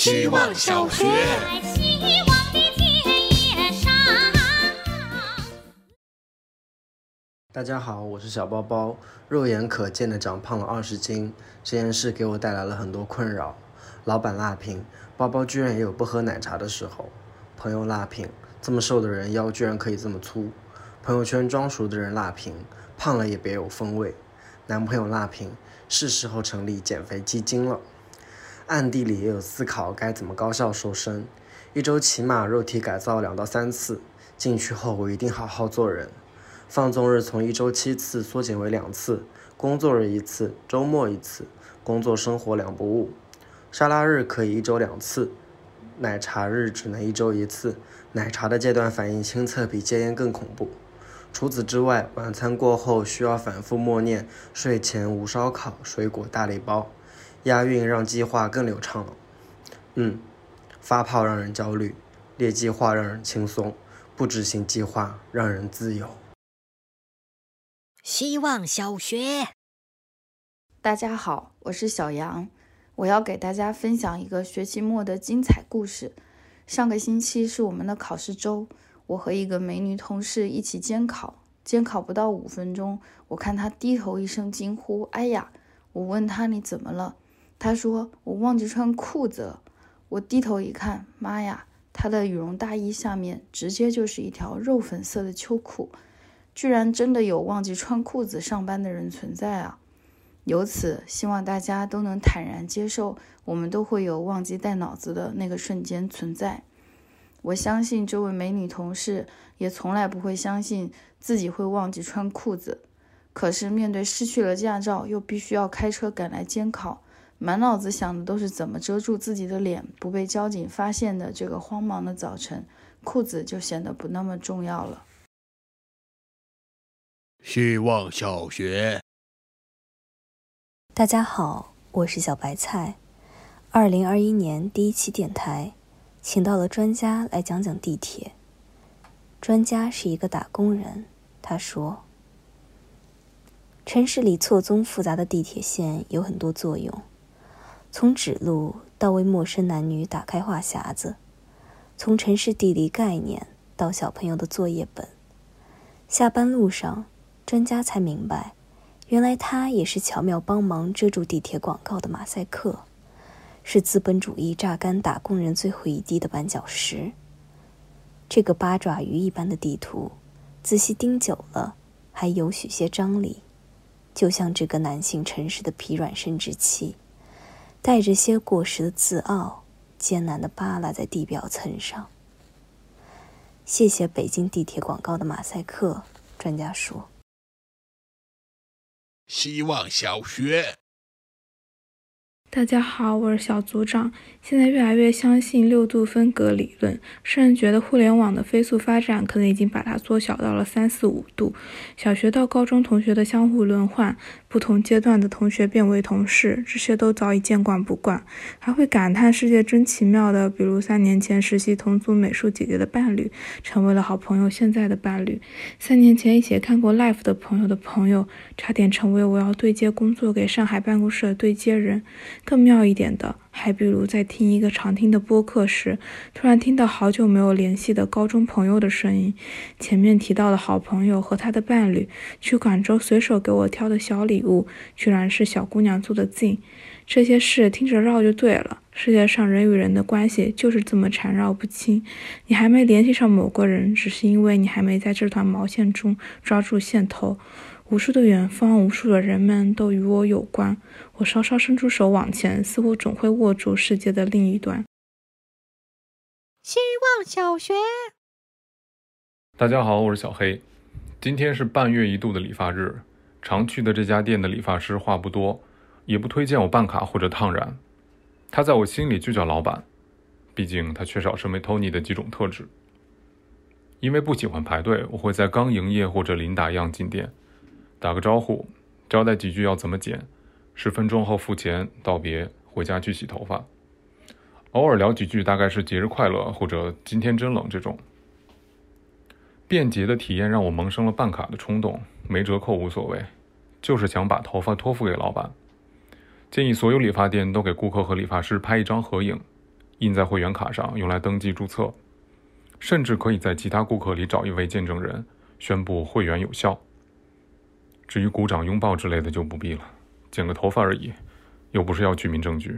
希望小学。希望的田野上。大家好，我是小包包，肉眼可见的长胖了二十斤，这件事给我带来了很多困扰。老板辣评，包包居然也有不喝奶茶的时候。朋友辣评，这么瘦的人腰居然可以这么粗。朋友圈装熟的人辣评，胖了也别有风味。男朋友辣评，是时候成立减肥基金了。暗地里也有思考该怎么高效瘦身，一周起码肉体改造两到三次，进去后我一定好好做人。放纵日从一周七次缩减为两次，工作日一次，周末一次，工作生活两不误。沙拉日可以一周两次，奶茶日只能一周一次。奶茶的戒断反应亲测比戒烟更恐怖。除此之外，晚餐过后需要反复默念“睡前无烧烤，水果大礼包”，押韵让计划更流畅了。嗯，发泡让人焦虑，列计划让人轻松，不执行计划让人自由。希望小学。大家好，我是小杨，我要给大家分享一个学期末的精彩故事。上个星期是我们的考试周，我和一个美女同事一起监考，监考不到五分钟，我看她低头一声惊呼：“哎呀！”我问她你怎么了？他说我忘记穿裤子了。我低头一看，妈呀！他的羽绒大衣下面直接就是一条肉粉色的秋裤，居然真的有忘记穿裤子上班的人存在啊！由此，希望大家都能坦然接受，我们都会有忘记带脑子的那个瞬间存在。我相信这位美女同事也从来不会相信自己会忘记穿裤子。可是面对失去了驾照又必须要开车赶来监考，满脑子想的都是怎么遮住自己的脸不被交警发现的这个慌忙的早晨，裤子就显得不那么重要了。希望小学。大家好，我是小白菜。二零二一年第一期电台，请到了专家来讲讲地铁。专家是一个打工人，他说：“城市里错综复杂的地铁线有很多作用，从指路到为陌生男女打开话匣子，从城市地理概念到小朋友的作业本。下班路上，专家才明白。”原来他也是巧妙帮忙遮住地铁广告的马赛克，是资本主义榨干打工人最后一滴的绊脚石。这个八爪鱼一般的地图，仔细盯久了，还有许些张力，就像这个男性城市的疲软生殖器，带着些过时的自傲，艰难地扒拉在地表层上。谢谢北京地铁广告的马赛克，专家说。希望小学。大家好，我是小组长。现在越来越相信六度分隔理论，甚至觉得互联网的飞速发展可能已经把它缩小到了三四五度。小学到高中同学的相互轮换，不同阶段的同学变为同事，这些都早已见惯不惯，还会感叹世界真奇妙的。比如三年前实习同组美术姐姐的伴侣成为了好朋友，现在的伴侣；三年前一起看过 Life 的朋友的朋友，差点成为我要对接工作给上海办公室的对接人。更妙一点的，还比如在听一个常听的播客时，突然听到好久没有联系的高中朋友的声音。前面提到的好朋友和他的伴侣去广州随手给我挑的小礼物，居然是小姑娘做的镜。这些事听着绕就对了。世界上人与人的关系就是这么缠绕不清。你还没联系上某个人，只是因为你还没在这团毛线中抓住线头。无数的远方，无数的人们都与我有关。我稍稍伸出手往前，似乎总会握住世界的另一端。希望小学。大家好，我是小黑。今天是半月一度的理发日，常去的这家店的理发师话不多，也不推荐我办卡或者烫染。他在我心里就叫老板，毕竟他缺少身为 Tony 的几种特质。因为不喜欢排队，我会在刚营业或者临打烊进店。打个招呼，交代几句要怎么剪，十分钟后付钱道别，回家去洗头发。偶尔聊几句，大概是节日快乐或者今天真冷这种。便捷的体验让我萌生了办卡的冲动，没折扣无所谓，就是想把头发托付给老板。建议所有理发店都给顾客和理发师拍一张合影，印在会员卡上用来登记注册，甚至可以在其他顾客里找一位见证人，宣布会员有效。至于鼓掌、拥抱之类的就不必了，剪个头发而已，又不是要居民证局。